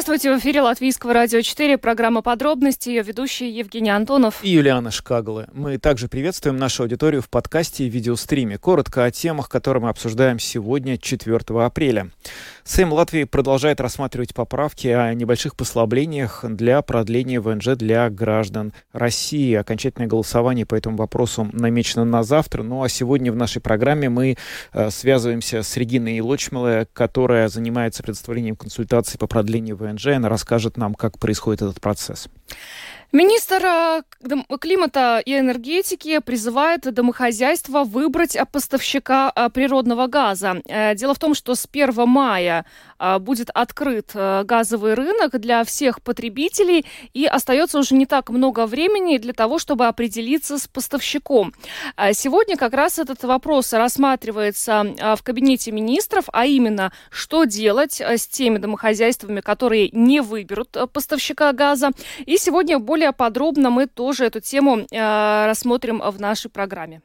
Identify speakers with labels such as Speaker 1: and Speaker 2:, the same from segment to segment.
Speaker 1: Здравствуйте, в эфире Латвийского радио 4, программа «Подробности», ее ведущий Евгений Антонов.
Speaker 2: И Юлиана Шкагала. Мы также приветствуем нашу аудиторию в подкасте и видеостриме. Коротко о темах, которые мы обсуждаем сегодня, 4 апреля. Сейм Латвии продолжает рассматривать поправки о небольших послаблениях для продления ВНЖ для граждан России. Окончательное голосование по этому вопросу намечено на завтра. Ну а сегодня в нашей программе мы э, связываемся с Региной Лочмеле, которая занимается предоставлением консультаций по продлению ВНЖ. Она расскажет нам, как происходит этот процесс.
Speaker 1: Министр э, климата и энергетики призывает домохозяйства выбрать поставщика э, природного газа. Э, дело в том, что с 1 мая будет открыт газовый рынок для всех потребителей, и остается уже не так много времени для того, чтобы определиться с поставщиком. Сегодня как раз этот вопрос рассматривается в кабинете министров, а именно, что делать с теми домохозяйствами, которые не выберут поставщика газа. И сегодня более подробно мы тоже эту тему рассмотрим в нашей программе.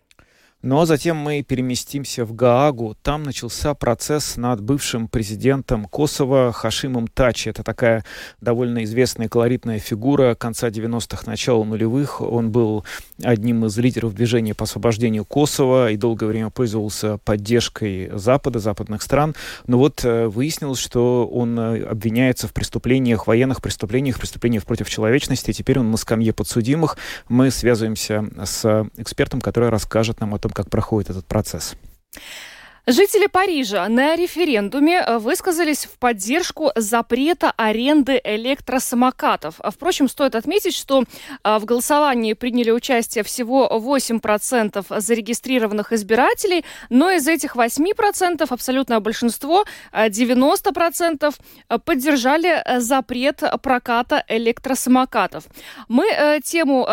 Speaker 2: А затем мы переместимся в Гаагу. Там начался процесс над бывшим президентом Косово Хашимом Тачи. Это такая довольно известная колоритная фигура конца 90-х, начала нулевых. Он был одним из лидеров движения по освобождению Косово и долгое время пользовался поддержкой Запада, западных стран. Но вот э, выяснилось, что он э, обвиняется в преступлениях, военных преступлениях, преступлениях против человечности. Теперь он на скамье подсудимых. Мы связываемся с экспертом, который расскажет нам о том, как проходит этот процесс.
Speaker 1: Жители Парижа на референдуме э, высказались в поддержку запрета аренды электросамокатов. А, впрочем, стоит отметить, что э, в голосовании приняли участие всего 8% зарегистрированных избирателей, но из этих 8% абсолютное большинство, 90% э, поддержали запрет проката электросамокатов. Мы тему,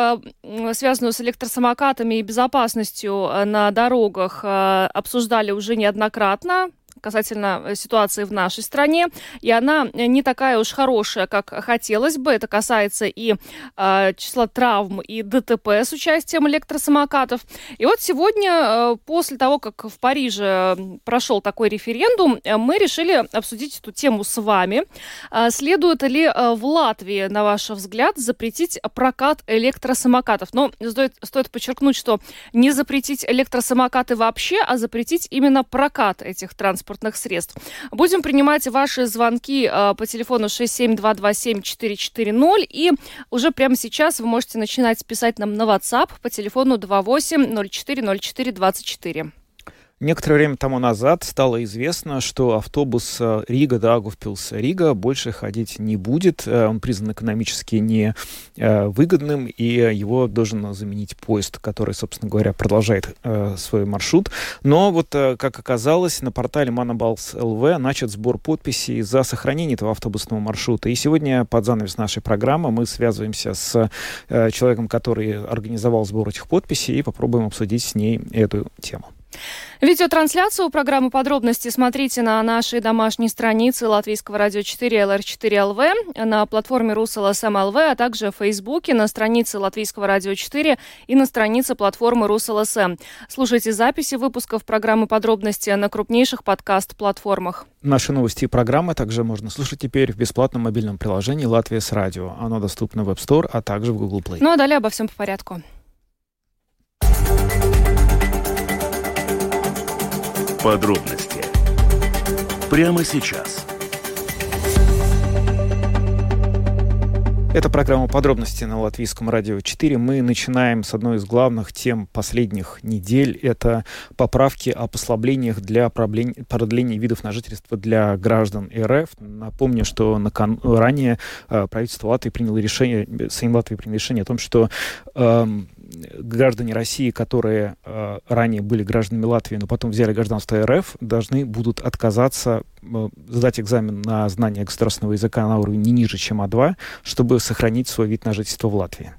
Speaker 1: связанную с электросамокатами и безопасностью на дорогах, обсуждали уже неоднократно касательно э, ситуации в нашей стране, и она не такая уж хорошая, как хотелось бы. Это касается и э, числа травм и ДТП с участием электросамокатов. И вот сегодня, э, после того, как в Париже прошел такой референдум, э, мы решили обсудить эту тему с вами. Э, следует ли э, в Латвии, на ваш взгляд, запретить прокат электросамокатов? Но стоит, стоит подчеркнуть, что не запретить электросамокаты вообще, а запретить именно прокат этих транспортных транспортных средств. Будем принимать ваши звонки э, по телефону 67227-440 и уже прямо сейчас вы можете начинать писать нам на WhatsApp по телефону 28 04 04 24.
Speaker 2: Некоторое время тому назад стало известно, что автобус э, Рига Дагувпилс Рига больше ходить не будет. Э, он признан экономически невыгодным, и его должен заменить поезд, который, собственно говоря, продолжает э, свой маршрут. Но вот, как оказалось, на портале Манабалс ЛВ начат сбор подписей за сохранение этого автобусного маршрута. И сегодня под занавес нашей программы мы связываемся с человеком, который организовал сбор этих подписей, и попробуем обсудить с ней эту тему.
Speaker 1: Видеотрансляцию программы «Подробности» смотрите на нашей домашней странице Латвийского радио 4 LR4LV, на платформе РусЛСМ ЛВ, а также в Фейсбуке, на странице Латвийского радио 4 и на странице платформы РусЛСМ. Слушайте записи выпусков программы «Подробности» на крупнейших подкаст-платформах.
Speaker 2: Наши новости и программы также можно слушать теперь в бесплатном мобильном приложении «Латвия с радио». Оно доступно в App Store, а также в Google Play.
Speaker 1: Ну а далее обо всем по порядку.
Speaker 3: Подробности прямо сейчас.
Speaker 2: Это программа «Подробности» на Латвийском радио 4. Мы начинаем с одной из главных тем последних недель. Это поправки о послаблениях для продления видов на жительство для граждан РФ. Напомню, что накан... ранее э, правительство Латвии приняло решение, Сейм Латвии принял решение о том, что э, граждане России, которые э, ранее были гражданами Латвии, но потом взяли гражданство РФ, должны будут отказаться э, сдать экзамен на знание государственного языка на уровне не ниже, чем А2, чтобы сохранить свой вид на жительство в Латвии.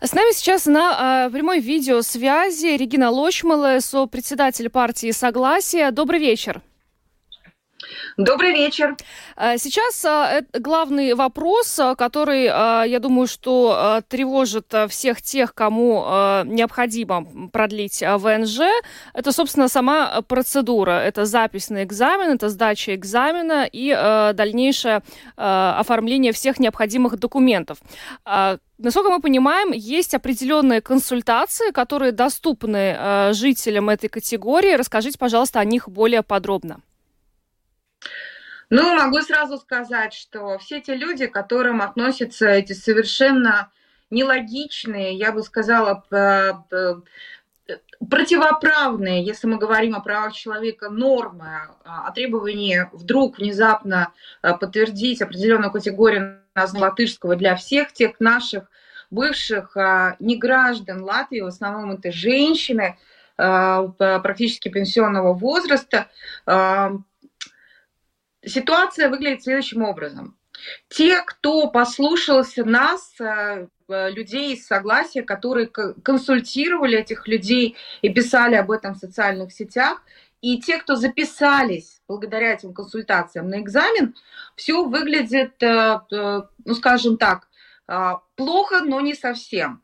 Speaker 1: С нами сейчас на э, прямой видеосвязи Регина Лочмала, сопредседатель партии «Согласие». Добрый вечер.
Speaker 4: Добрый вечер.
Speaker 1: Э, сейчас э, главный вопрос, э, который, я думаю, что тревожит всех тех, кому необходимо продлить ВНЖ, это, собственно, сама процедура. Это запись на экзамен, это сдача экзамена и дальнейшее оформление всех необходимых документов. Насколько мы понимаем, есть определенные консультации, которые доступны жителям этой категории. Расскажите, пожалуйста, о них более подробно.
Speaker 4: Ну, могу сразу сказать, что все те люди, к которым относятся эти совершенно нелогичные, я бы сказала, противоправные, если мы говорим о правах человека, нормы, а, о требовании вдруг внезапно а, подтвердить определенную категорию латышского для всех тех наших бывших а, неграждан Латвии, в основном это женщины, практически пенсионного возраста, ситуация выглядит следующим образом. Те, кто послушался нас, э, э, людей из согласия, которые консультировали этих людей и писали об этом в социальных сетях, и те, кто записались благодаря этим консультациям на экзамен, все выглядит, э, ну скажем так, плохо, но не совсем.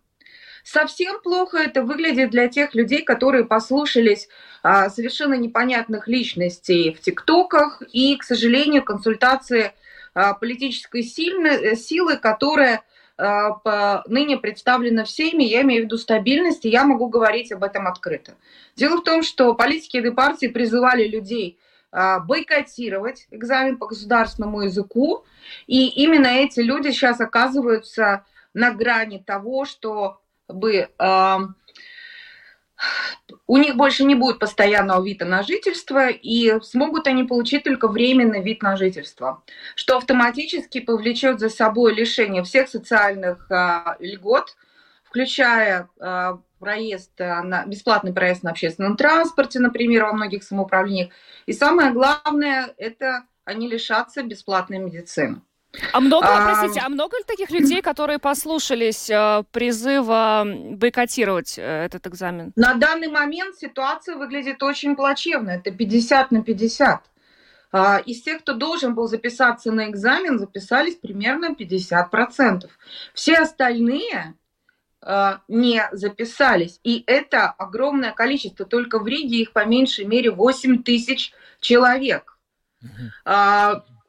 Speaker 4: Совсем плохо это выглядит для тех людей, которые послушались а, совершенно непонятных личностей в ТикТоках и, к сожалению, консультации а, политической сильны, силы, которая а, по, ныне представлена всеми, я имею в виду стабильность, и я могу говорить об этом открыто. Дело в том, что политики и партии призывали людей а, бойкотировать экзамен по государственному языку, и именно эти люди сейчас оказываются на грани того, что бы у них больше не будет постоянного вида на жительство, и смогут они получить только временный вид на жительство, что автоматически повлечет за собой лишение всех социальных а, льгот, включая а, проезд на, бесплатный проезд на общественном транспорте, например, во многих самоуправлениях. И самое главное, это они лишатся бесплатной медицины.
Speaker 1: А много, а... простите, а много ли таких людей, которые послушались э, призыва бойкотировать э, этот экзамен?
Speaker 4: На данный момент ситуация выглядит очень плачевно. Это 50 на 50. А, из тех, кто должен был записаться на экзамен, записались примерно 50%. Все остальные э, не записались. И это огромное количество. Только в Риге их по меньшей мере 8 тысяч человек. Угу.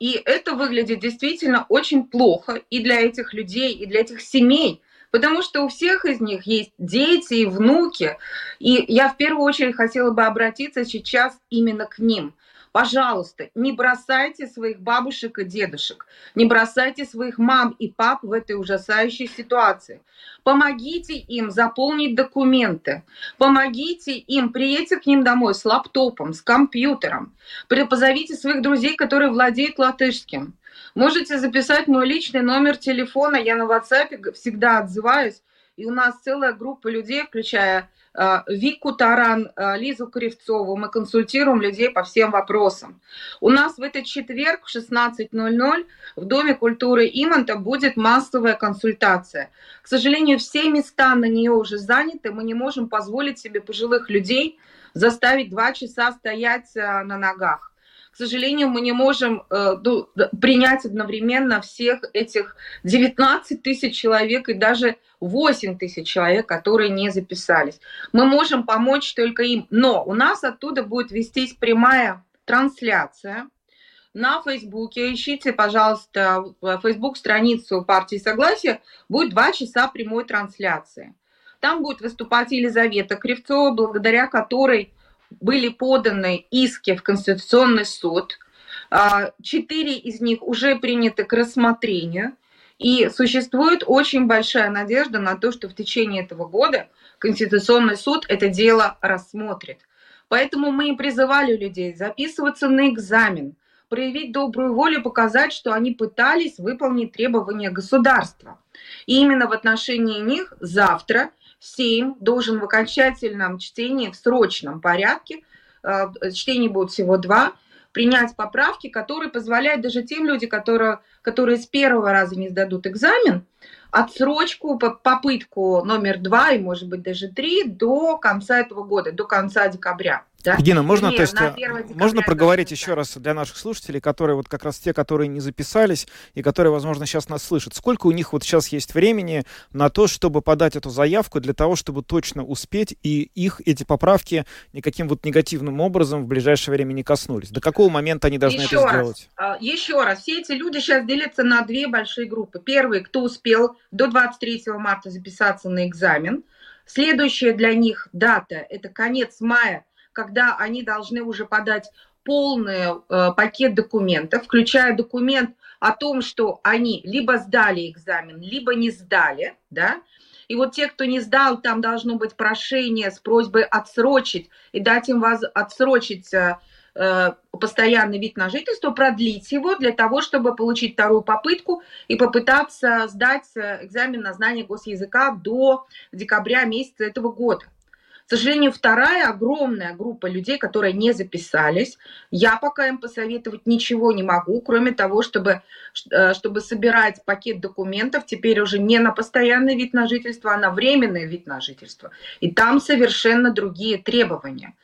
Speaker 4: И это выглядит действительно очень плохо и для этих людей, и для этих семей, потому что у всех из них есть дети и внуки. И я в первую очередь хотела бы обратиться сейчас именно к ним. Пожалуйста, не бросайте своих бабушек и дедушек, не бросайте своих мам и пап в этой ужасающей ситуации. Помогите им заполнить документы, помогите им, приедьте к ним домой с лаптопом, с компьютером, позовите своих друзей, которые владеют латышским. Можете записать мой личный номер телефона, я на WhatsApp всегда отзываюсь, и у нас целая группа людей, включая Вику Таран, э, Лизу Кривцову. Мы консультируем людей по всем вопросам. У нас в этот четверг в 16.00 в Доме культуры Иманта будет массовая консультация. К сожалению, все места на нее уже заняты. Мы не можем позволить себе пожилых людей заставить два часа стоять э, на ногах. К сожалению, мы не можем э, принять одновременно всех этих 19 тысяч человек и даже 8 тысяч человек, которые не записались. Мы можем помочь только им, но у нас оттуда будет вестись прямая трансляция на Фейсбуке. Ищите, пожалуйста, Фейсбук-страницу партии Согласия. Будет два часа прямой трансляции. Там будет выступать Елизавета Кривцова, благодаря которой были поданы иски в Конституционный суд. А, четыре из них уже приняты к рассмотрению. И существует очень большая надежда на то, что в течение этого года Конституционный суд это дело рассмотрит. Поэтому мы и призывали людей записываться на экзамен, проявить добрую волю, показать, что они пытались выполнить требования государства. И именно в отношении них завтра Сейм должен в окончательном чтении, в срочном порядке, э, чтений будет всего два, принять поправки, которые позволяют даже тем людям, которые, которые с первого раза не сдадут экзамен, отсрочку, попытку номер два и, может быть, даже три до конца этого года, до конца декабря.
Speaker 2: Да? Дина, можно, то есть, э, можно проговорить еще раз для наших слушателей, которые вот как раз те, которые не записались и которые, возможно, сейчас нас слышат. Сколько у них вот сейчас есть времени на то, чтобы подать эту заявку для того, чтобы точно успеть и их эти поправки никаким вот негативным образом в ближайшее время не коснулись? До какого момента они должны еще это раз, сделать?
Speaker 4: А, еще раз, все эти люди сейчас делятся на две большие группы. Первые, кто успел до 23 марта записаться на экзамен. Следующая для них дата – это конец мая когда они должны уже подать полный э, пакет документов, включая документ о том, что они либо сдали экзамен, либо не сдали, да, и вот те, кто не сдал, там должно быть прошение с просьбой отсрочить и дать им воз... отсрочить э, э, постоянный вид на жительство, продлить его для того, чтобы получить вторую попытку и попытаться сдать э, экзамен на знание госязыка до декабря месяца этого года. Сожалению, вторая огромная группа людей, которые не записались, я пока им посоветовать ничего не могу, кроме того, чтобы, э, чтобы собирать пакет документов теперь уже не на постоянный вид на жительство, а на временный вид на жительство. И там совершенно другие требования.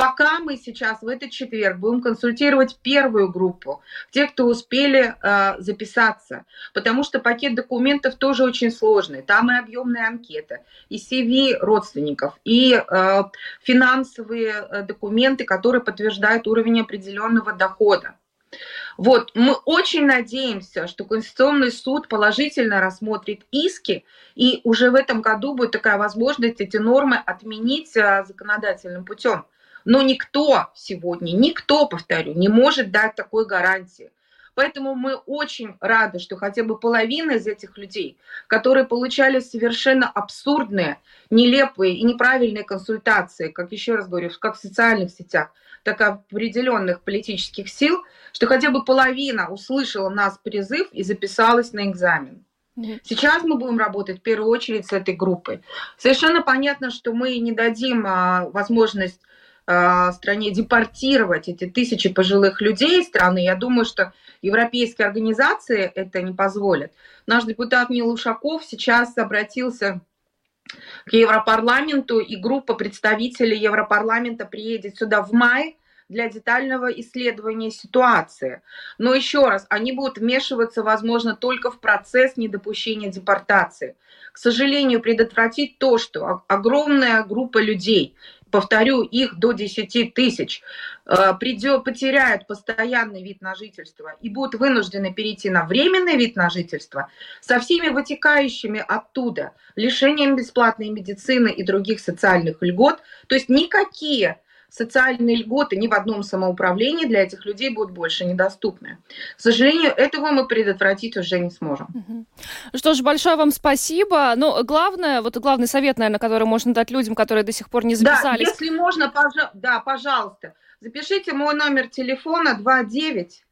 Speaker 4: Пока мы сейчас в этот четверг будем консультировать первую группу, тех, кто успели э, записаться, потому что пакет документов тоже очень сложный. Там и объемная анкета, и CV родственников, и э, финансовые э, документы, которые подтверждают уровень определенного дохода. Вот, мы очень надеемся, что Конституционный суд положительно рассмотрит иски, и уже в этом году будет такая возможность эти нормы отменить э, законодательным путем. Но никто сегодня, никто, повторю, не может дать такой гарантии. Поэтому мы очень рады, что хотя бы половина из этих людей, которые получали совершенно абсурдные, нелепые и неправильные консультации, как еще раз говорю, как в социальных сетях, так и определенных политических сил, что хотя бы половина услышала нас призыв и записалась на экзамен. Сейчас мы будем работать в первую очередь с этой группой. Совершенно понятно, что мы не дадим а, возможность Э, стране депортировать эти тысячи пожилых людей из страны, я думаю, что европейские организации это не позволят. Наш депутат Нил Ушаков сейчас обратился к Европарламенту, и группа представителей Европарламента приедет сюда в мае для детального исследования ситуации. Но еще раз, они будут вмешиваться, возможно, только в процесс недопущения депортации. К сожалению, предотвратить то, что огромная группа людей, повторю, их до 10 тысяч, э, придет, потеряют постоянный вид на жительство и будут вынуждены перейти на временный вид на жительство со всеми вытекающими оттуда лишением бесплатной медицины и других социальных льгот. То есть никакие социальные льготы ни в одном самоуправлении для этих людей будут больше недоступны. К сожалению, этого мы предотвратить уже не сможем.
Speaker 1: Что ж, большое вам спасибо. Но ну, главное, вот главный совет, наверное, который можно дать людям, которые до сих пор не записались.
Speaker 4: Да, если можно, пожа... да, пожалуйста, запишите мой номер телефона 29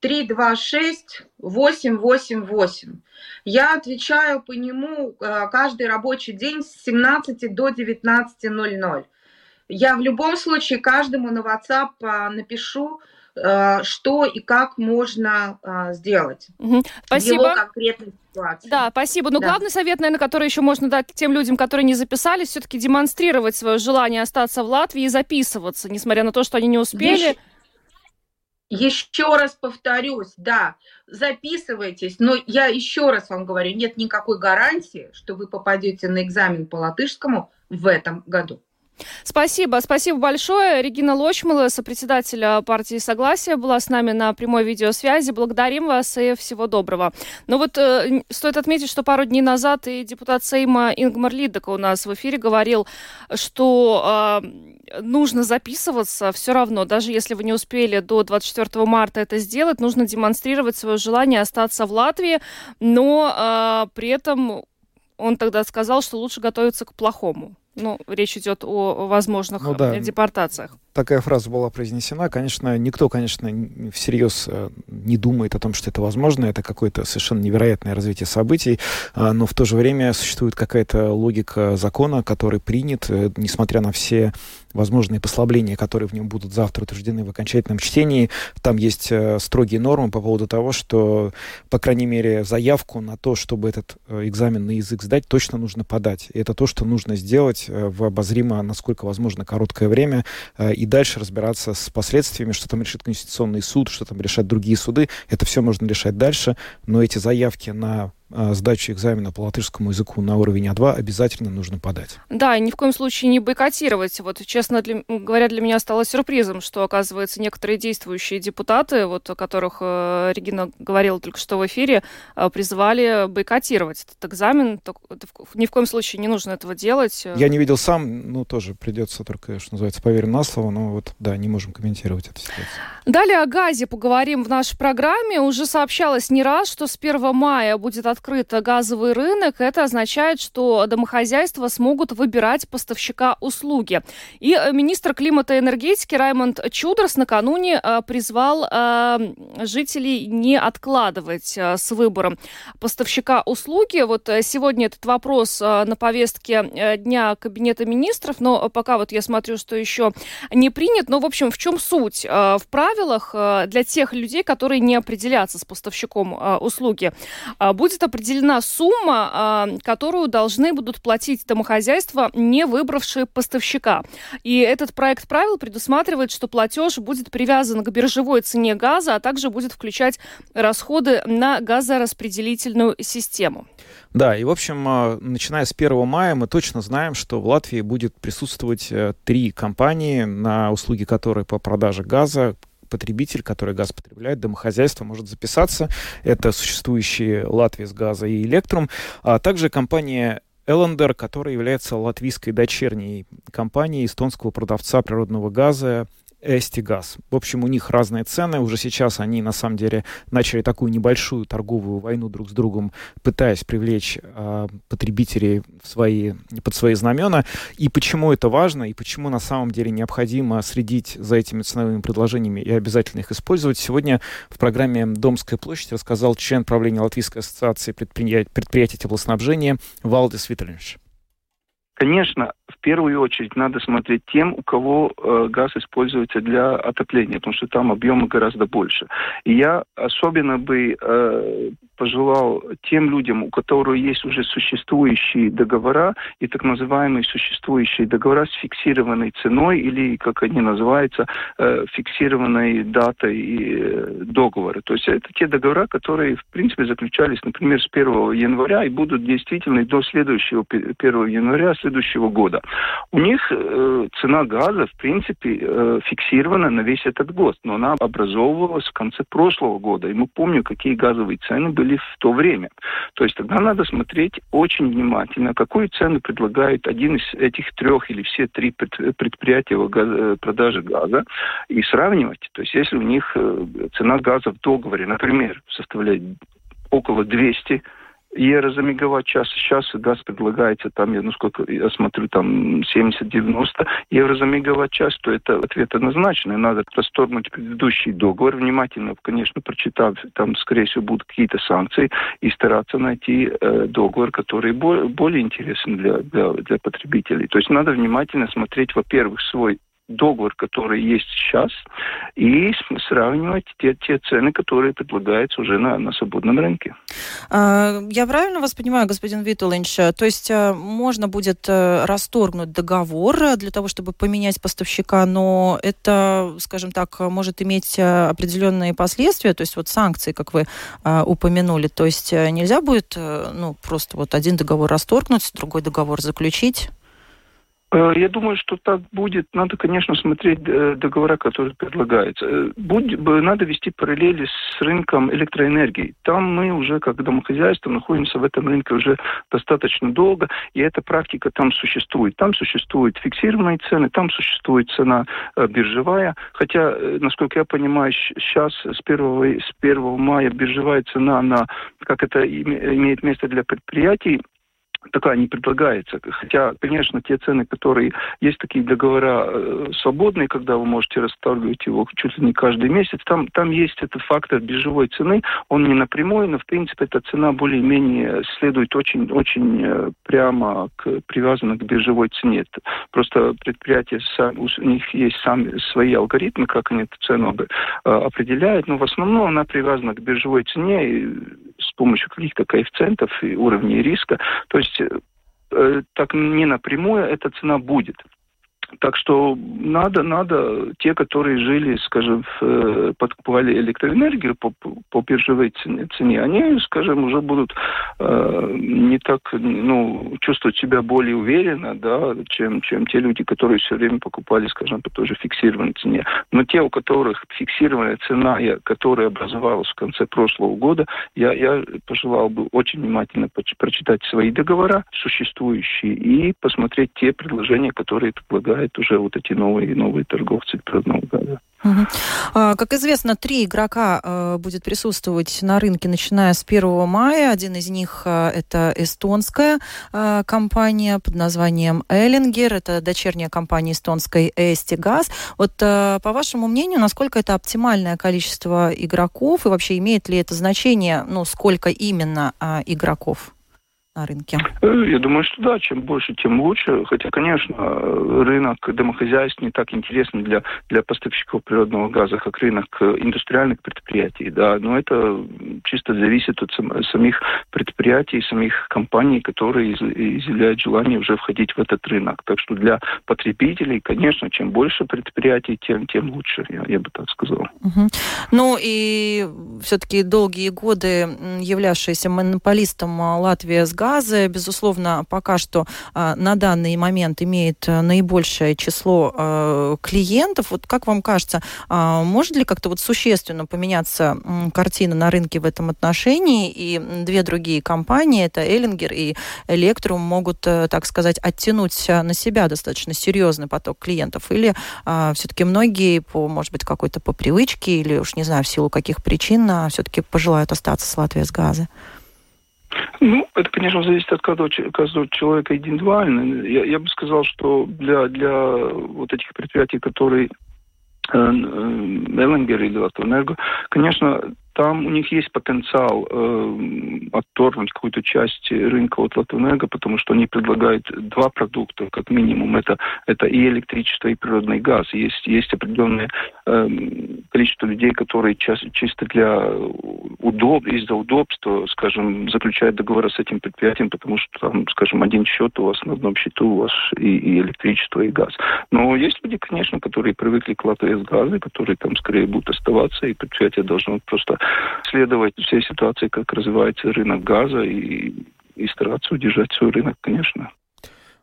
Speaker 4: 326 888. Я отвечаю по нему э, каждый рабочий день с 17 до 19.00. Я в любом случае каждому на WhatsApp а, напишу, э, что и как можно а, сделать.
Speaker 1: Угу. Спасибо.
Speaker 4: Его конкретной ситуации.
Speaker 1: Да, спасибо. Но да. главный совет, наверное, который еще можно дать тем людям, которые не записались, все-таки демонстрировать свое желание остаться в Латвии и записываться, несмотря на то, что они не успели.
Speaker 4: Еще, еще раз повторюсь, да, записывайтесь, но я еще раз вам говорю, нет никакой гарантии, что вы попадете на экзамен по латышскому в этом году.
Speaker 1: Спасибо, спасибо большое. Регина Лочмала, сопредседатель партии Согласия, была с нами на прямой видеосвязи. Благодарим вас и всего доброго. Но вот э, стоит отметить, что пару дней назад и депутат Сейма Ингмар Лидека у нас в эфире говорил, что э, нужно записываться все равно, даже если вы не успели до 24 марта это сделать, нужно демонстрировать свое желание остаться в Латвии, но э, при этом он тогда сказал, что лучше готовиться к плохому. Ну, речь идет о возможных ну, да. депортациях.
Speaker 2: Такая фраза была произнесена. Конечно, никто, конечно, всерьез э, не думает о том, что это возможно. Это какое-то совершенно невероятное развитие событий. А, но в то же время существует какая-то логика закона, который принят, э, несмотря на все возможные послабления, которые в нем будут завтра утверждены в окончательном чтении. Там есть э, строгие нормы по поводу того, что, по крайней мере, заявку на то, чтобы этот э, экзамен на язык сдать, точно нужно подать. И это то, что нужно сделать э, в обозримо, насколько возможно, короткое время, и дальше разбираться с последствиями, что там решит Конституционный суд, что там решат другие суды. Это все можно решать дальше, но эти заявки на а, сдачу экзамена по латышскому языку на уровень А2 обязательно нужно подать.
Speaker 1: Да, и ни в коем случае не бойкотировать. Вот, честно для, говоря, для меня стало сюрпризом, что, оказывается, некоторые действующие депутаты, вот, о которых э, Регина говорила только что в эфире, э, призывали бойкотировать этот экзамен. Так, ни в коем случае не нужно этого делать.
Speaker 2: Я не видел сам, ну, тоже придется только, что называется, поверим на слово, но вот, да, не можем комментировать эту ситуацию.
Speaker 1: Далее о газе поговорим в нашей программе. Уже сообщалось не раз, что с 1 мая будет открыт газовый рынок. Это означает, что домохозяйства смогут выбирать поставщика услуги. И э, министр климата и энергетики Раймонд Чудерс накануне э, призвал э, жителей не откладывать с выбором поставщика услуги. Вот сегодня этот вопрос на повестке дня Кабинета министров, но пока вот я смотрю, что еще не принят. Но, в общем, в чем суть? В правилах для тех людей, которые не определятся с поставщиком услуги, будет определена сумма, которую должны будут платить домохозяйства, не выбравшие поставщика. И этот проект правил предусматривает, что платеж будет привязан к биржевой цене газа, а также будет включать расходы на газораспределительную систему.
Speaker 2: Да, и, в общем, начиная с 1 мая мы точно знаем, что в Латвии будет присутствовать три компании, на услуги которые по продаже газа потребитель, который газ потребляет, домохозяйство может записаться. Это существующие Латвия с газа и Электрум, а также компания Эллендер, которая является латвийской дочерней компанией эстонского продавца природного газа Эстигаз. В общем, у них разные цены. Уже сейчас они, на самом деле, начали такую небольшую торговую войну друг с другом, пытаясь привлечь э, потребителей в свои, под свои знамена. И почему это важно, и почему на самом деле необходимо следить за этими ценовыми предложениями и обязательно их использовать. Сегодня в программе «Домская площадь» рассказал член правления Латвийской ассоциации предприятий, предприятий теплоснабжения Валдис Витальевич.
Speaker 5: Конечно, в первую очередь надо смотреть тем, у кого э, газ используется для отопления, потому что там объемы гораздо больше. И я особенно бы э, пожелал тем людям, у которых есть уже существующие договора и так называемые существующие договора с фиксированной ценой или, как они называются, э, фиксированной датой э, договора. То есть это те договора, которые, в принципе, заключались, например, с 1 января и будут действительны до следующего 1 января следующего года. У них э, цена газа, в принципе, фиксирована на весь этот год, но она образовывалась в конце прошлого года. И мы помним, какие газовые цены были в то время. То есть тогда надо смотреть очень внимательно, какую цену предлагает один из этих трех или все три предприятия э, продажи газа и сравнивать. То есть если у них э, цена газа в договоре, например, составляет около 200 евро за мегаватт-час. Сейчас газ предлагается там, я, ну сколько, я смотрю, там 70-90 евро за мегаватт-час, то это ответ однозначный. Надо расторгнуть предыдущий договор, внимательно, конечно, прочитав, там, скорее всего, будут какие-то санкции, и стараться найти э, договор, который более, более интересен для, для, для потребителей. То есть надо внимательно смотреть, во-первых, свой договор, который есть сейчас, и сравнивать те, те цены, которые предлагаются уже на, на свободном рынке.
Speaker 6: А, я правильно вас понимаю, господин Витулинч? То есть э, можно будет э, расторгнуть договор для того, чтобы поменять поставщика, но это, скажем так, может иметь э, определенные последствия, то есть вот санкции, как вы упомянули. То есть нельзя будет ну, просто вот один договор расторгнуть, другой договор заключить?
Speaker 5: Э, я думаю, что так будет. Надо, конечно, смотреть э, договора, которые предлагаются. Э, будь, надо вести параллели с рынком электроэнергии. Там мы уже, как домохозяйство, находимся в этом рынке уже достаточно долго, и эта практика там существует. Там существуют фиксированные цены, там существует цена биржевая. Хотя, насколько я понимаю, сейчас с 1, с 1 мая биржевая цена, на, как это имеет место для предприятий, такая не предлагается. Хотя, конечно, те цены, которые... Есть такие договора э, свободные, когда вы можете расторгивать его чуть ли не каждый месяц. Там, там есть этот фактор биржевой цены. Он не напрямую, но, в принципе, эта цена более-менее следует очень, очень э, прямо к, привязана к биржевой цене. Это просто предприятия, у них есть сами свои алгоритмы, как они эту цену э, определяют, но в основном она привязана к биржевой цене и с помощью каких-то коэффициентов и уровней риска. То есть э, так не напрямую эта цена будет. Так что надо, надо, те, которые жили, скажем, в, э, подкупали электроэнергию по, по биржевой цене, они, скажем, уже будут э, не так, ну, чувствовать себя более уверенно, да, чем, чем те люди, которые все время покупали, скажем, по той же фиксированной цене. Но те, у которых фиксированная цена, которая образовалась в конце прошлого года, я, я пожелал бы очень внимательно прочитать свои договора существующие и посмотреть те предложения, которые предлагают предлагают уже вот эти новые новые торговцы природного газа.
Speaker 6: Угу. Как известно, три игрока э, будет присутствовать на рынке, начиная с 1 мая. Один из них э, это эстонская э, компания под названием Эллингер. Это дочерняя компания эстонской Эстигаз. Вот по вашему мнению, насколько это оптимальное количество игроков и вообще имеет ли это значение, ну, сколько именно игроков? На рынке?
Speaker 5: Э, я думаю, что да, чем больше, тем лучше. Хотя, конечно, рынок домохозяйств не так интересен для, для поставщиков природного газа, как рынок индустриальных предприятий, да, но это чисто зависит от самих предприятий, самих компаний, которые изъявляют желание уже входить в этот рынок. Так что для потребителей, конечно, чем больше предприятий, тем, тем лучше, я, я бы так сказал.
Speaker 6: Угу. Ну и все-таки долгие годы являвшаяся монополистом Латвия с газом, газы, безусловно, пока что а, на данный момент имеет э, наибольшее число а, клиентов. Вот как вам кажется, а, может ли как-то вот существенно поменяться картина на рынке в этом отношении? И две другие компании, это Эллингер и Электрум, могут, э, так сказать, оттянуть на себя достаточно серьезный поток клиентов? Или все-таки многие, по, может быть, какой-то по привычке или уж не знаю, в силу каких причин, все-таки пожелают остаться с Латвией с газа?
Speaker 5: Ну, это, конечно, зависит от каждого, человека индивидуально. Я, я бы сказал, что для, для вот этих предприятий, которые Эллингер или Латвэнерго, конечно, там у них есть потенциал э, отторгнуть какую-то часть рынка от Латвэнерго, потому что они предлагают два продукта, как минимум. Это, это и электричество, и природный газ. Есть, есть определенное э, количество людей, которые час, чисто для удоб, из-за удобства, скажем, заключают договоры с этим предприятием, потому что там, скажем, один счет у вас на одном счету у вас и, и электричество, и газ. Но есть люди, конечно, которые привыкли к Латвии с газом, которые там скорее будут оставаться, и предприятие должно просто следовать всей ситуации, как развивается рынок газа, и, и стараться удержать свой рынок, конечно.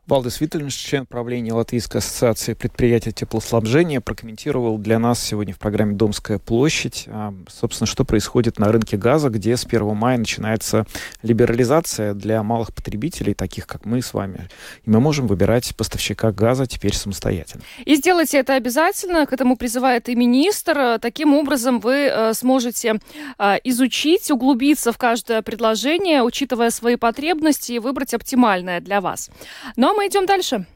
Speaker 2: Валдес Витальевич, член правления Латвийской ассоциации предприятий теплоснабжения, прокомментировал для нас сегодня в программе «Домская площадь», а, собственно, что происходит на рынке газа, где с 1 мая начинается либерализация для малых потребителей, таких как мы с вами. И мы можем выбирать поставщика газа теперь самостоятельно.
Speaker 1: И сделайте это обязательно, к этому призывает и министр. Таким образом вы э, сможете э, изучить, углубиться в каждое предложение, учитывая свои потребности и выбрать оптимальное для вас. Но мы идем дальше.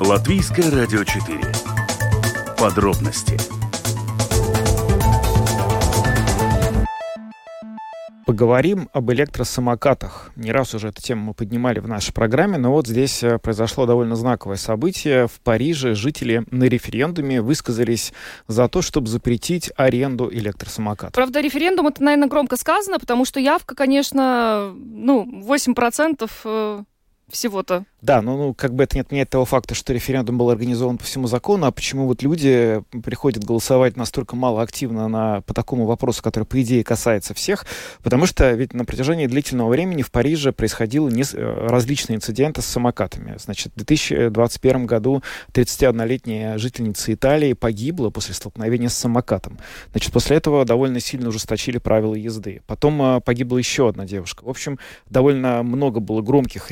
Speaker 3: Латвийское радио 4. Подробности
Speaker 2: Поговорим об электросамокатах. Не раз уже эту тему мы поднимали в нашей программе, но вот здесь э, произошло довольно знаковое событие. В Париже жители на референдуме высказались за то, чтобы запретить аренду электросамокатов.
Speaker 1: Правда, референдум это, наверное, громко сказано, потому что явка, конечно, ну, 8% всего-то.
Speaker 2: Да, но ну, как бы это не отменяет того факта, что референдум был организован по всему закону, а почему вот люди приходят голосовать настолько мало активно на, по такому вопросу, который, по идее, касается всех, потому что ведь на протяжении длительного времени в Париже происходило не, э, различные инциденты с самокатами. Значит, в 2021 году 31-летняя жительница Италии погибла после столкновения с самокатом. Значит, после этого довольно сильно ужесточили правила езды. Потом э, погибла еще одна девушка. В общем, довольно много было громких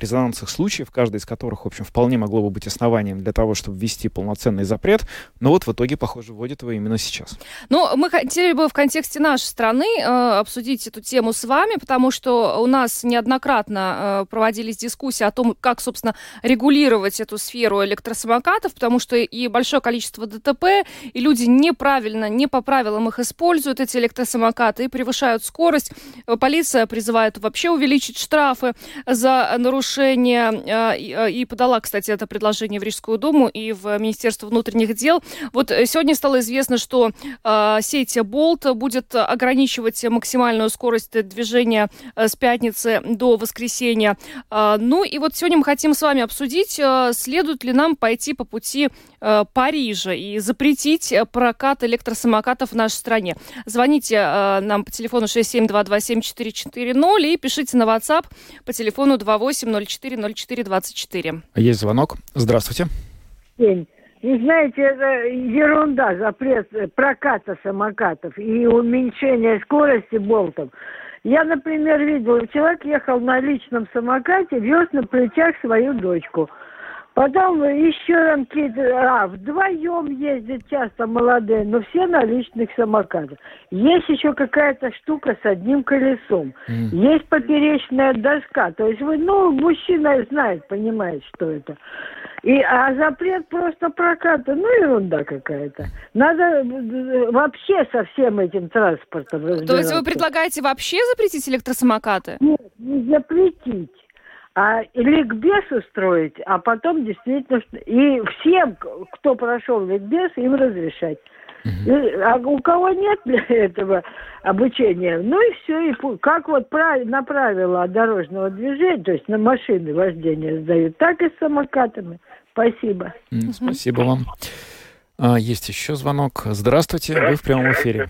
Speaker 2: резонансных случаев, каждый из которых, в общем, вполне могло бы быть основанием для того, чтобы ввести полноценный запрет, но вот в итоге, похоже, вводят его именно сейчас.
Speaker 1: Ну, мы хотели бы в контексте нашей страны э, обсудить эту тему с вами, потому что у нас неоднократно э, проводились дискуссии о том, как, собственно, регулировать эту сферу электросамокатов, потому что и большое количество ДТП, и люди неправильно, не по правилам их используют, эти электросамокаты, и превышают скорость. Полиция призывает вообще увеличить штрафы за нарушение, э, э, и подала, кстати, это предложение в Рижскую думу и в Министерство внутренних дел. Вот сегодня стало известно, что э, сеть Болт будет ограничивать максимальную скорость движения с пятницы до воскресенья. Ну и вот сегодня мы хотим с вами обсудить, следует ли нам пойти по пути Парижа и запретить прокат электросамокатов в нашей стране. Звоните нам по телефону 67227440 и пишите на WhatsApp по телефону 28040424.
Speaker 2: Есть звонок. Здравствуйте.
Speaker 7: День. Вы знаете, это ерунда, запрет проката самокатов и уменьшение скорости болтов. Я, например, видел, человек ехал на личном самокате, вез на плечах свою дочку – Потом еще какие-то, а, вдвоем ездят часто молодые, но все на личных самокатах. Есть еще какая-то штука с одним колесом. Mm. Есть поперечная доска. То есть вы, ну, мужчина знает, понимает, что это. И, а запрет просто проката, ну, ерунда какая-то. Надо э, вообще со всем этим транспортом
Speaker 1: То есть вы предлагаете вообще запретить электросамокаты?
Speaker 7: Нет, не запретить а ликбез устроить, а потом действительно... И всем, кто прошел ликбез, им разрешать. И, а у кого нет для этого обучения, ну и все, и как вот прав, на правила дорожного движения, то есть на машины вождения сдают, так и с самокатами. Спасибо.
Speaker 2: Спасибо вам. А, есть еще звонок. Здравствуйте, вы в прямом эфире.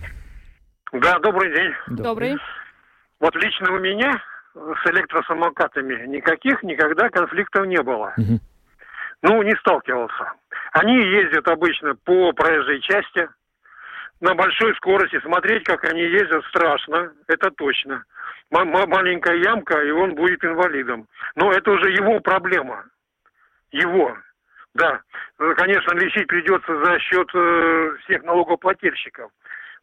Speaker 8: Да, добрый день.
Speaker 1: Добрый.
Speaker 8: Вот лично у меня с электросамокатами никаких никогда конфликтов не было. Угу. Ну, не сталкивался. Они ездят обычно по проезжей части на большой скорости. Смотреть, как они ездят, страшно. Это точно. М- маленькая ямка, и он будет инвалидом. Но это уже его проблема. Его. Да. Конечно, лечить придется за счет э, всех налогоплательщиков.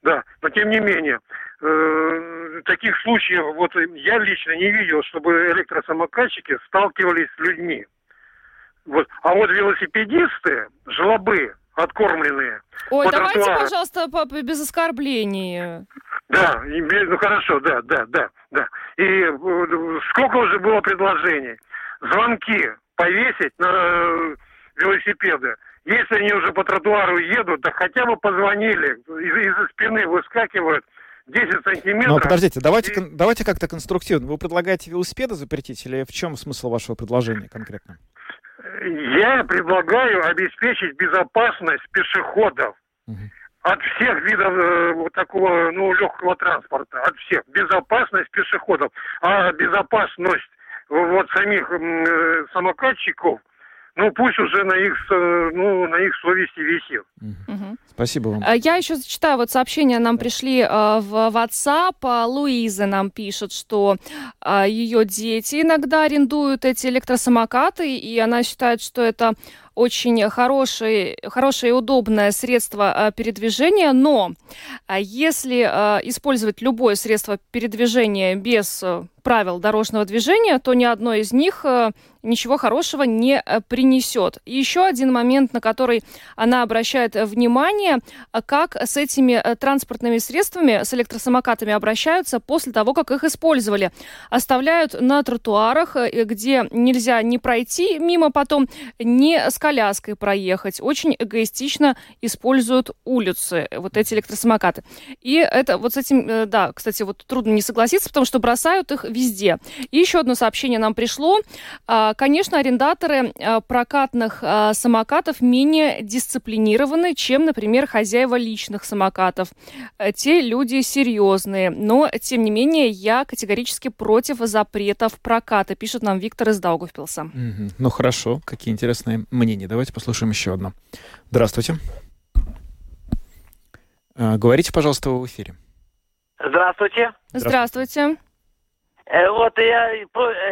Speaker 8: Да. Но тем не менее, э, таких случаев вот я лично не видел, чтобы электросамокатчики сталкивались с людьми. Вот. А вот велосипедисты, жлобы, откормленные.
Speaker 1: Ой, давайте, тротуару. пожалуйста, папа, без оскорблений.
Speaker 8: Да, ну хорошо, да, да, да, да. И э, сколько уже было предложений? Звонки повесить на э, велосипеды. Если они уже по тротуару едут, да хотя бы позвонили, из- из-за спины выскакивают – 10 сантиметров.
Speaker 2: Но подождите, давайте, и... давайте как-то конструктивно. Вы предлагаете велосипеды запретить или в чем смысл вашего предложения конкретно?
Speaker 8: Я предлагаю обеспечить безопасность пешеходов. Угу. От всех видов э, вот такого, ну, легкого транспорта, от всех. Безопасность пешеходов. А безопасность вот самих э, самокатчиков, ну пусть уже на их, ну, на их совести висит.
Speaker 2: Угу. Спасибо вам.
Speaker 1: Э, я еще зачитаю, вот сообщения нам пришли э, в WhatsApp. Луиза нам пишет, что э, ее дети иногда арендуют эти электросамокаты, и она считает, что это очень хорошее, хорошее и удобное средство э, передвижения, но э, если э, использовать любое средство передвижения без правил дорожного движения, то ни одно из них ничего хорошего не принесет. И еще один момент, на который она обращает внимание, как с этими транспортными средствами, с электросамокатами обращаются после того, как их использовали. Оставляют на тротуарах, где нельзя не пройти мимо потом, не с коляской проехать. Очень эгоистично используют улицы, вот эти электросамокаты. И это вот с этим, э, да, кстати, вот трудно не согласиться, потому что бросают их везде. И еще одно сообщение нам пришло. А, конечно, арендаторы а, прокатных а, самокатов менее дисциплинированы, чем, например, хозяева личных самокатов. Э, те люди серьезные, но, тем не менее, я категорически против запретов проката, пишет нам Виктор из Даугавпилса.
Speaker 2: Угу. Ну хорошо, какие интересные мнения сообщений. Давайте послушаем еще одно. Здравствуйте. А, говорите, пожалуйста, в эфире.
Speaker 9: Здравствуйте.
Speaker 1: Здравствуйте.
Speaker 9: Э, вот я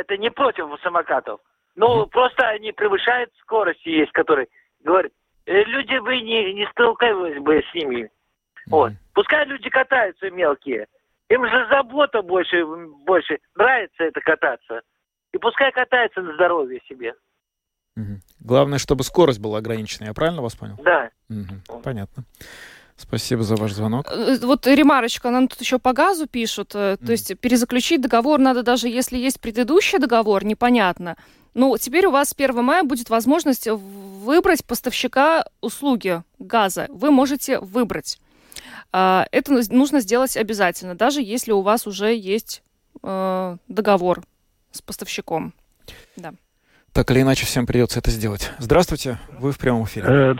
Speaker 9: это не против самокатов. Ну, mm-hmm. просто они превышают скорости есть, которые говорят, э, люди бы не, не столкнулись бы с ними. Mm-hmm. Вот. Пускай люди катаются мелкие. Им же забота больше, больше нравится это кататься. И пускай катается на здоровье себе.
Speaker 2: Угу. Главное, чтобы скорость была ограничена. Я правильно вас понял?
Speaker 9: Да.
Speaker 2: Угу. Понятно. Спасибо за ваш звонок.
Speaker 1: Э, вот ремарочка, нам тут еще по газу пишут. Mm. То есть перезаключить договор надо даже если есть предыдущий договор, непонятно. Ну, теперь у вас с 1 мая будет возможность выбрать поставщика услуги газа. Вы можете выбрать. А, это нужно сделать обязательно, даже если у вас уже есть э, договор с поставщиком. Да.
Speaker 2: Так или иначе, всем придется это сделать. Здравствуйте, вы в прямом эфире. Э,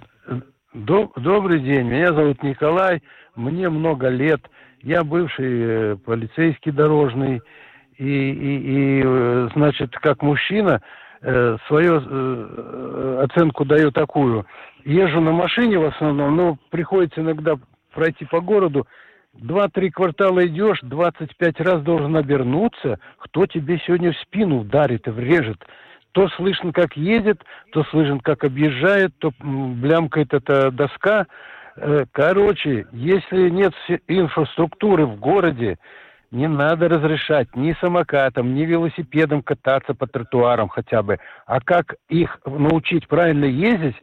Speaker 10: добрый день, меня зовут Николай, мне много лет, я бывший э, полицейский дорожный, и, и, и э, значит, как мужчина свою оценку даю такую. Езжу на машине в основном, но приходится иногда пройти по городу, два-три квартала идешь, 25 раз должен обернуться, кто тебе сегодня в спину ударит и врежет. То слышно, как едет, то слышно, как объезжает, то блямкает эта доска. Э, короче, если нет инфраструктуры в городе, не надо разрешать ни самокатам, ни велосипедам кататься по тротуарам хотя бы. А как их научить правильно ездить,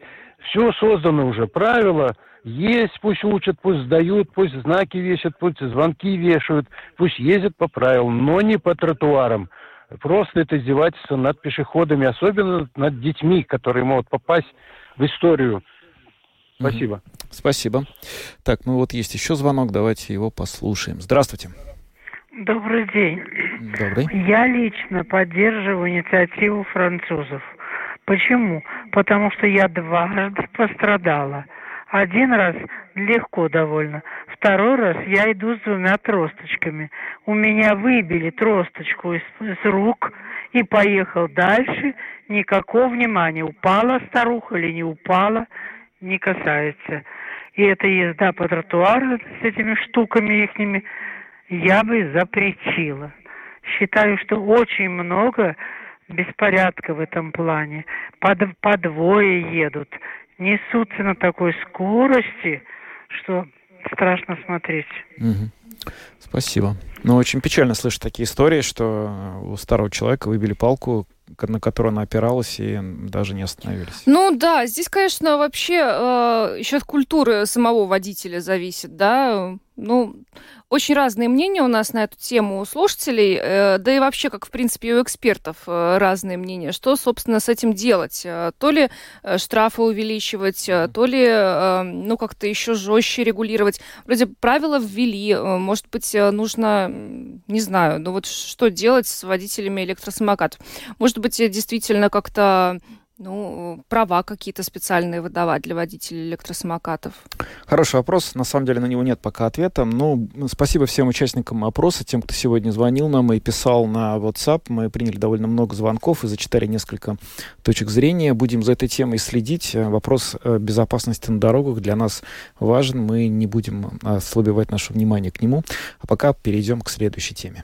Speaker 10: все создано уже. Правила есть, пусть учат, пусть сдают, пусть знаки вешают, пусть звонки вешают, пусть ездят по правилам, но не по тротуарам. Просто это издевательство над пешеходами, особенно над детьми, которые могут попасть в историю. Спасибо.
Speaker 2: Mm-hmm. Спасибо. Так, ну вот есть еще звонок, давайте его послушаем. Здравствуйте.
Speaker 11: Добрый день.
Speaker 2: Добрый.
Speaker 11: Я лично поддерживаю инициативу французов. Почему? Потому что я дважды пострадала. Один раз легко довольно. Второй раз я иду с двумя тросточками. У меня выбили тросточку из, из рук и поехал дальше. Никакого внимания, упала старуха или не упала, не касается. И эта езда по тротуару с этими штуками ихними я бы запретила. Считаю, что очень много беспорядка в этом плане. Под, по двое едут несутся на такой скорости, что страшно смотреть.
Speaker 2: Угу. Спасибо. Ну, очень печально слышать такие истории, что у старого человека выбили палку, на которую она опиралась, и даже не остановились.
Speaker 1: Ну да, здесь, конечно, вообще э, еще от культуры самого водителя зависит, да. Ну, очень разные мнения у нас на эту тему у слушателей, э, да и вообще, как в принципе у экспертов э, разные мнения. Что, собственно, с этим делать? Э, то ли штрафы увеличивать, то ли, ну, как-то еще жестче регулировать. Вроде правила ввели, может быть, нужно, не знаю, ну вот что делать с водителями электросамокатов? Может быть, действительно как-то ну, права какие-то специальные выдавать для водителей электросамокатов?
Speaker 2: Хороший вопрос. На самом деле на него нет пока ответа. Ну, спасибо всем участникам опроса, тем, кто сегодня звонил нам и писал на WhatsApp. Мы приняли довольно много звонков и зачитали несколько точек зрения. Будем за этой темой следить. Вопрос безопасности на дорогах для нас важен. Мы не будем ослабевать наше внимание к нему. А пока перейдем к следующей теме.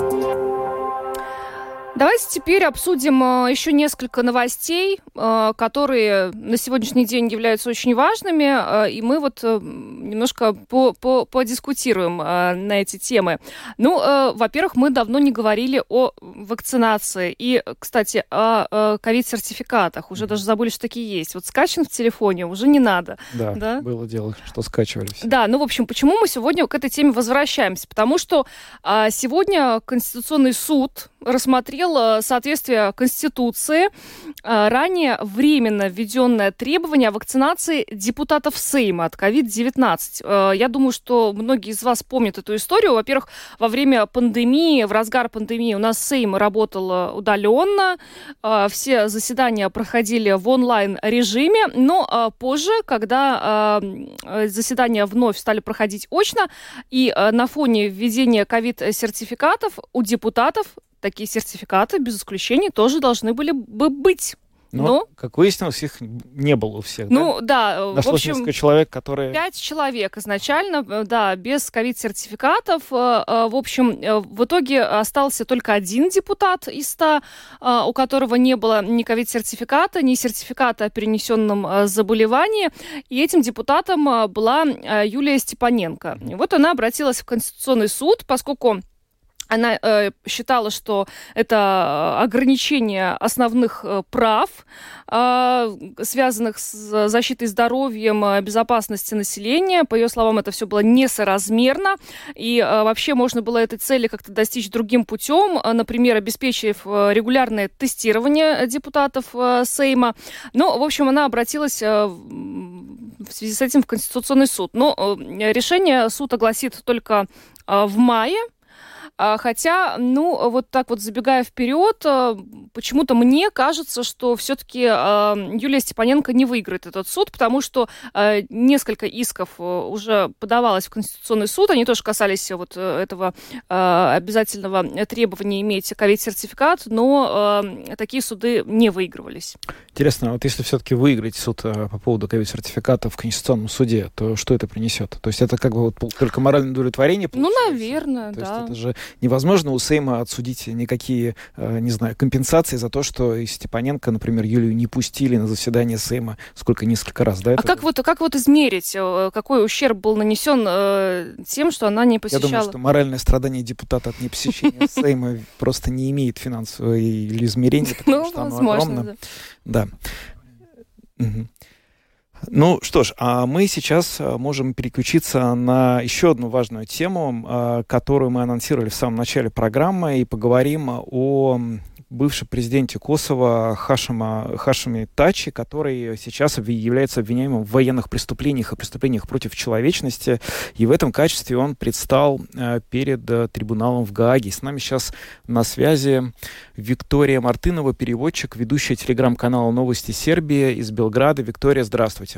Speaker 1: Давайте теперь обсудим э, еще несколько новостей, э, которые на сегодняшний день являются очень важными, э, и мы вот немножко по -по подискутируем на эти темы. Ну, во-первых, мы давно не говорили о вакцинации и, кстати, о ковид-сертификатах. Уже даже забыли, что такие есть. Вот скачан в телефоне уже не надо.
Speaker 2: Да, да? было дело, что скачивали все.
Speaker 1: Да, ну, в общем, почему мы сегодня к этой теме возвращаемся? Потому что а, сегодня Конституционный суд рассмотрел соответствие Конституции э, ранее временно введенное требование о вакцинации депутатов Сейма от COVID-19. Э, я думаю, что многие из вас помнят эту историю. Во-первых, во время пандемии, в разгар пандемии у нас Сейм работал удаленно, все заседания проходили в онлайн-режиме, но позже, когда заседания вновь стали проходить очно, и на фоне введения ковид-сертификатов у депутатов такие сертификаты, без исключения, тоже должны были бы быть.
Speaker 2: Но, ну, как выяснилось, их не было у всех.
Speaker 1: Ну да,
Speaker 2: да Нашлось в общем, несколько человек, которые...
Speaker 1: Пять человек изначально, э, да, без ковид-сертификатов. Э, э, в общем, в итоге остался только один депутат из ста, у которого не было ни ковид-сертификата, ни сертификата о перенесенном заболевании. И этим депутатом была Юлия Степаненко. И вот она обратилась в Конституционный суд, поскольку она э, считала, что это ограничение основных э, прав, э, связанных с защитой здоровьем, э, безопасности населения. По ее словам, это все было несоразмерно, и э, вообще можно было этой цели как-то достичь другим путем, э, например, обеспечив э, регулярное тестирование депутатов э, Сейма. Но, в общем, она обратилась э, в связи с этим в Конституционный суд. Но э, решение суд огласит только э, в мае хотя, ну, вот так вот забегая вперед, а, почему-то мне кажется, что все-таки а, Юлия Степаненко не выиграет этот суд, потому что несколько исков уже подавалось в Конституционный суд, они тоже касались вот этого обязательного требования иметь ковид-сертификат, но такие суды не выигрывались.
Speaker 2: Интересно, вот если все-таки выиграть суд по поводу ковид-сертификата в Конституционном суде, то что это принесет? То есть это как бы вот только моральное удовлетворение?
Speaker 1: Ну, наверное,
Speaker 2: то
Speaker 1: да.
Speaker 2: Есть это же невозможно у Сейма отсудить никакие, э, не знаю, компенсации за то, что Степаненко, например, Юлию не пустили на заседание Сейма сколько, несколько раз, да?
Speaker 1: А как вот, как вот измерить, э, какой ущерб был нанесен э, тем, что она не посещала?
Speaker 2: Я думаю, что моральное страдание депутата от непосещения Сейма просто не имеет финансового измерения, потому что оно огромно. Да. Ну что ж, а мы сейчас а, можем переключиться на еще одну важную тему, а, которую мы анонсировали в самом начале программы, и поговорим о бывшем президенте Косово Хашима, Хашиме Тачи, который сейчас является обвиняемым в военных преступлениях и преступлениях против человечности. И в этом качестве он предстал э, перед э, трибуналом в Гааге. С нами сейчас на связи Виктория Мартынова, переводчик, ведущая телеграм-канала «Новости Сербии» из Белграда. Виктория, здравствуйте.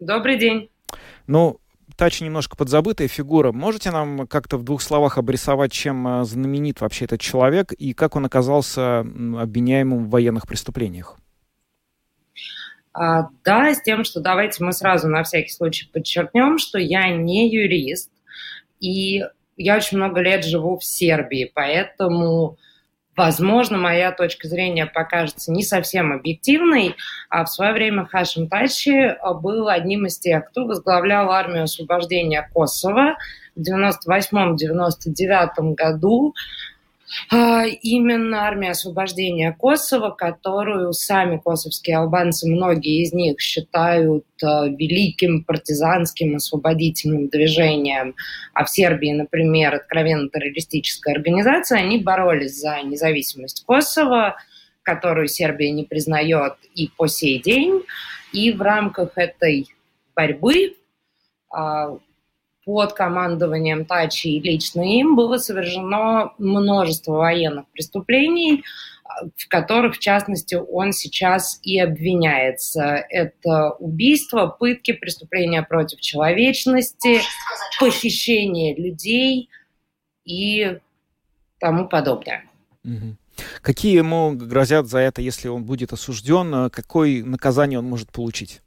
Speaker 12: Добрый день.
Speaker 2: Ну, Тачи немножко подзабытая фигура. Можете нам как-то в двух словах обрисовать, чем э, знаменит вообще этот человек и как он оказался обвиняемым в военных преступлениях?
Speaker 12: А, да, с тем, что давайте мы сразу на всякий случай подчеркнем, что я не юрист, и я очень много лет живу в Сербии, поэтому Возможно, моя точка зрения покажется не совсем объективной. А в свое время Хашим Тачи э, был одним из тех, кто возглавлял армию освобождения Косово в 98-99 году. А, именно армия освобождения Косово, которую сами косовские албанцы, многие из них считают а, великим партизанским освободительным движением, а в Сербии, например, откровенно террористическая организация, они боролись за независимость Косово, которую Сербия не признает и по сей день. И в рамках этой борьбы а, под командованием Тачи и лично им было совершено множество военных преступлений, в которых, в частности, он сейчас и обвиняется. Это убийство, пытки, преступления против человечности, похищение людей и тому подобное.
Speaker 2: Какие ему грозят за это, если он будет осужден? Какое наказание он может получить?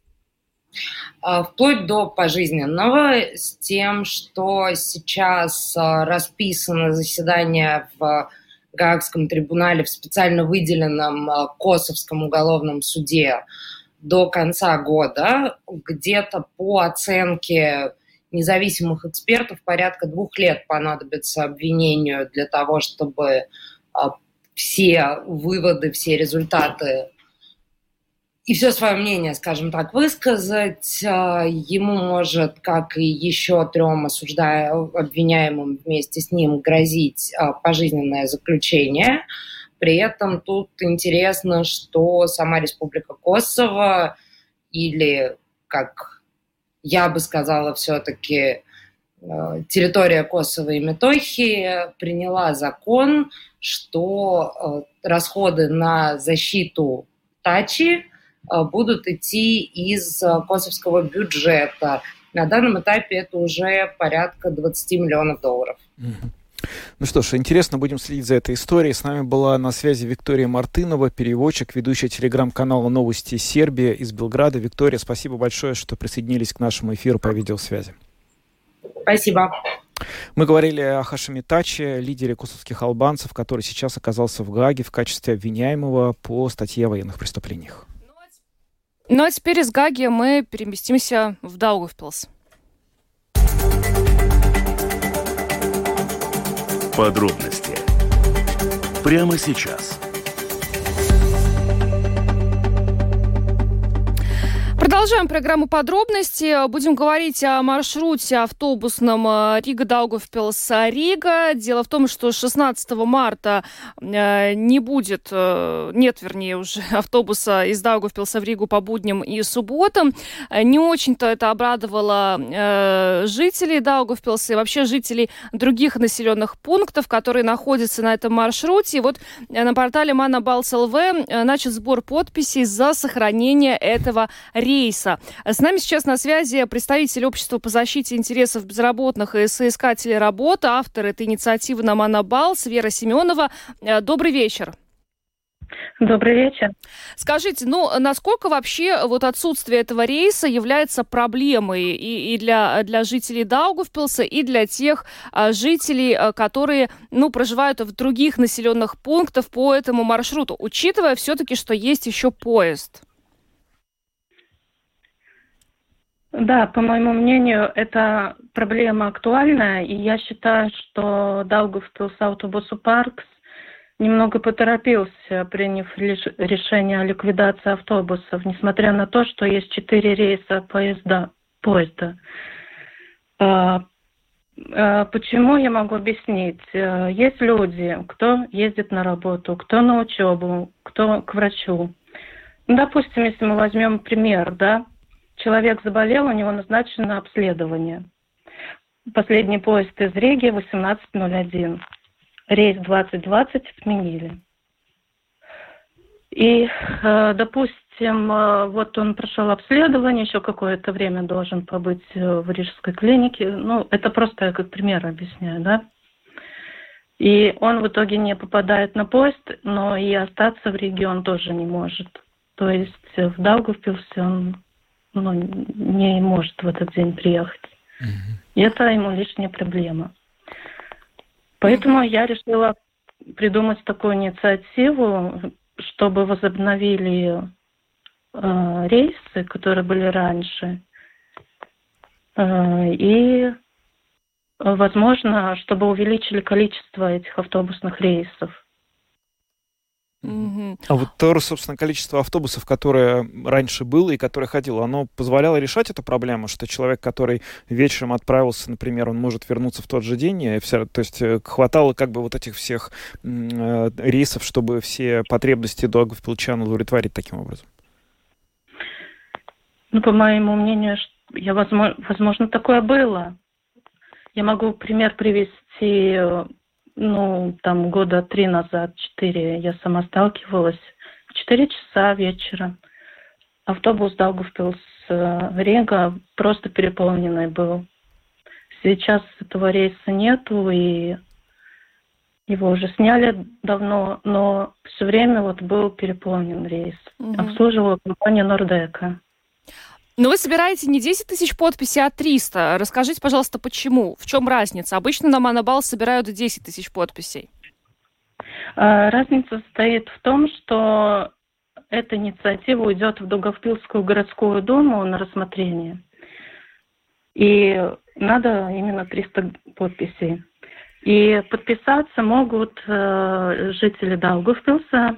Speaker 12: А, вплоть до пожизненного, с тем, что сейчас а, расписано заседание в Гаагском трибунале в специально выделенном а, Косовском уголовном суде до конца года, где-то по оценке независимых экспертов порядка двух лет понадобится обвинению для того, чтобы все выводы, все результаты и все свое мнение, скажем так, высказать. А, ему может, как и еще трем осуждая, обвиняемым вместе с ним, грозить а, пожизненное заключение. При этом тут интересно, что сама Республика Косово или, как я бы сказала, все-таки а, территория Косово и Метохии приняла закон, что расходы на защиту Тачи будут идти из э, косовского бюджета. На данном этапе это уже порядка 20 миллионов долларов.
Speaker 2: Ну что ж, интересно, будем следить за этой историей. С нами была на связи Виктория Мартынова, переводчик, ведущая телеграм-канала «Новости Сербия» из Белграда. Виктория, спасибо большое, что присоединились к нашему эфиру по видеосвязи.
Speaker 12: Спасибо.
Speaker 2: Мы говорили о Хашиме Таче, лидере косовских албанцев, который сейчас оказался в Гааге в качестве обвиняемого по статье о военных преступлениях.
Speaker 1: Ну а теперь из Гаги мы переместимся в Даугавпилс.
Speaker 3: Подробности прямо сейчас.
Speaker 1: Продолжаем программу подробности. Будем говорить о маршруте автобусном э, Рига Даугавпилс Рига. Дело в том, что 16 марта э, не будет, э, нет, вернее, уже автобуса из Даугавпилса в Ригу по будням и субботам. Не очень-то это обрадовало жителей Даугавпилса и вообще жителей других населенных пунктов, которые находятся на этом маршруте. И вот на портале Манабалс ЛВ начат сбор подписей за сохранение этого рейса рейса. С нами сейчас на связи представитель Общества по защите интересов безработных и соискателей работы, автор этой инициативы Намана Балс, Вера Семенова. Э, добрый вечер.
Speaker 13: Добрый вечер.
Speaker 1: Скажите, ну, насколько вообще вот отсутствие этого рейса является проблемой и, и для, для жителей Даугавпилса, и для тех а, жителей, а, которые, ну, проживают в других населенных пунктах по этому маршруту, учитывая все-таки, что есть еще поезд?
Speaker 13: Да, по моему мнению, эта проблема актуальная, и я считаю, что Даугавпилс Автобусу Паркс немного поторопился, приняв решение о ликвидации автобусов, несмотря на то, что есть четыре рейса поезда. поезда. А, а, почему я могу объяснить? А, есть люди, кто ездит на работу, кто на учебу, кто к врачу. Ну, допустим, если мы возьмем пример, да, человек заболел, у него назначено обследование. Последний поезд из Риги 18.01. Рейс 2020 отменили. И, э, допустим, э, вот он прошел обследование, еще какое-то время должен побыть э, в рижской клинике. Ну, это просто я как пример объясняю, да. И он в итоге не попадает на поезд, но и остаться в Риге он тоже не может. То есть в Даугавпилсе он ну, не может в этот день приехать. И это ему лишняя проблема. Поэтому mm-hmm. я решила придумать такую инициативу, чтобы возобновили э, рейсы, которые были раньше, э, и, возможно, чтобы увеличили количество этих автобусных рейсов.
Speaker 2: Угу. А вот то, собственно, количество автобусов, которое раньше было и которое ходило, оно позволяло решать эту проблему, что человек, который вечером отправился, например, он может вернуться в тот же день, и все, то есть э, хватало как бы вот этих всех э, рейсов, чтобы все потребности догов пилчан удовлетворить таким образом?
Speaker 13: Ну, по моему мнению, я, возможно, возможно, такое было. Я могу пример привести ну, там года три назад, четыре, я сама сталкивалась. В четыре часа вечера автобус Даугавпилс Рига просто переполненный был. Сейчас этого рейса нету, и его уже сняли давно, но все время вот был переполнен рейс. Угу. Обслуживала компания Нордека.
Speaker 1: Но вы собираете не 10 тысяч подписей, а 300. Расскажите, пожалуйста, почему? В чем разница? Обычно на Монобал собирают 10 тысяч подписей.
Speaker 13: А, разница состоит в том, что эта инициатива уйдет в Дуговпилскую городскую думу на рассмотрение. И надо именно 300 подписей. И подписаться могут э, жители Даугавпилса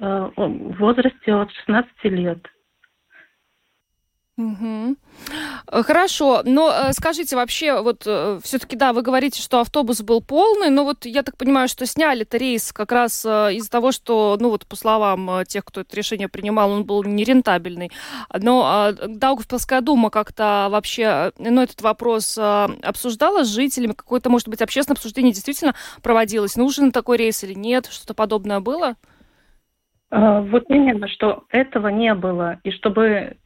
Speaker 13: э, в возрасте от 16 лет.
Speaker 1: Угу. Хорошо, но э, скажите вообще, вот э, все-таки, да, вы говорите, что автобус был полный, но вот я так понимаю, что сняли-то рейс как раз э, из-за того, что, ну вот по словам тех, кто это решение принимал, он был нерентабельный. Но Даугавпилская дума как-то вообще, ну этот вопрос обсуждала с жителями, какое-то, может быть, общественное обсуждение действительно проводилось, нужен такой рейс или нет, что-то подобное было?
Speaker 13: Вот именно, что этого не было. И чтобы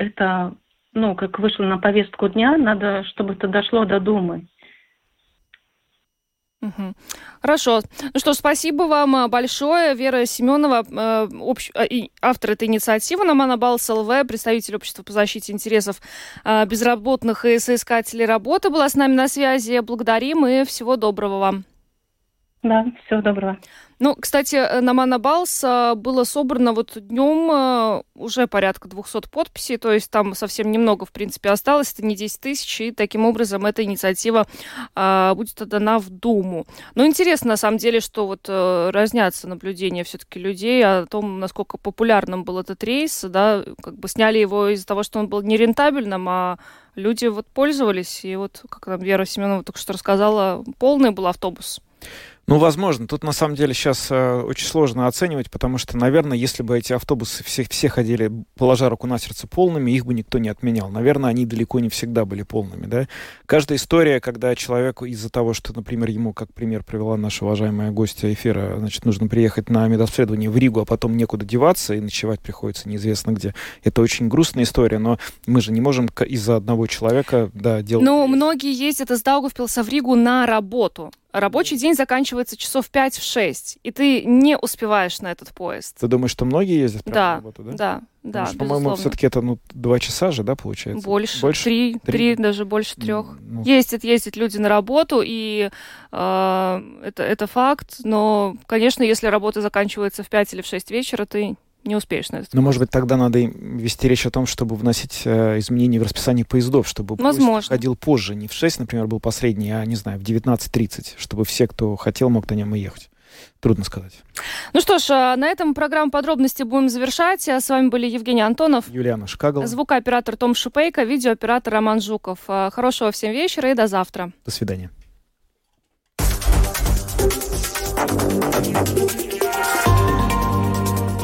Speaker 13: это, ну, как вышло на повестку дня, надо, чтобы это дошло до Думы.
Speaker 1: Угу. Хорошо. Ну что спасибо вам э, большое. Вера Семенова, э, общ... Э, автор этой инициативы на Монобалс ЛВ, представитель общества по защите интересов э, безработных и соискателей работы, была с нами на связи. Благодарим и всего доброго вам.
Speaker 13: Да, всего доброго.
Speaker 1: Ну, кстати, э, на Манабалс э, было собрано вот днем э, уже порядка 200 подписей, то есть там совсем немного, в принципе, осталось, это не 10 тысяч, и таким образом эта инициатива а, будет отдана в Думу. Но интересно, на самом деле, что вот разнятся наблюдения все-таки людей о том, насколько популярным был этот рейс, да, как бы сняли его из-за того, что он был нерентабельным, а люди вот пользовались, и вот, как нам Вера Семенова только что рассказала, полный был автобус.
Speaker 2: Ну, возможно. Тут на самом деле сейчас э, очень сложно оценивать, потому что, наверное, если бы эти автобусы все, все ходили, положа руку на сердце, полными, их бы никто не отменял. Наверное, они далеко не всегда были полными. Да? Каждая история, когда человеку из-за того, что, например, ему, как пример привела наша уважаемая гостья эфира, значит, нужно приехать на медобследование в Ригу, а потом некуда деваться, и ночевать приходится неизвестно где. Это очень грустная история, но мы же не можем из-за одного человека да, делать...
Speaker 1: Ну, многие ездят из Даугавпилса в Ригу на работу. Рабочий день заканчивается часов 5-6, и ты не успеваешь на этот поезд.
Speaker 2: Ты думаешь, что многие ездят
Speaker 1: да, на работу, да? Да, да,
Speaker 2: что, По-моему, все-таки это ну, два часа же, да, получается?
Speaker 1: Больше, больше? Три, три, даже больше трех. Ну. Ездят, ездят люди на работу, и э, это, это факт, но, конечно, если работа заканчивается в 5 или в 6 вечера, ты не успеешь на это.
Speaker 2: Ну, может быть, тогда надо вести речь о том, чтобы вносить э, изменения в расписание поездов, чтобы Возможно. поезд ходил позже, не в 6, например, был последний, а, не знаю, в 19.30, чтобы все, кто хотел, мог на нем и ехать. Трудно сказать.
Speaker 1: Ну что ж, а, на этом программу подробности будем завершать. А с вами были Евгений Антонов,
Speaker 2: Юлиана Шкагл,
Speaker 1: звукооператор Том Шупейко, видеооператор Роман Жуков. А, хорошего всем вечера и до завтра.
Speaker 2: До свидания.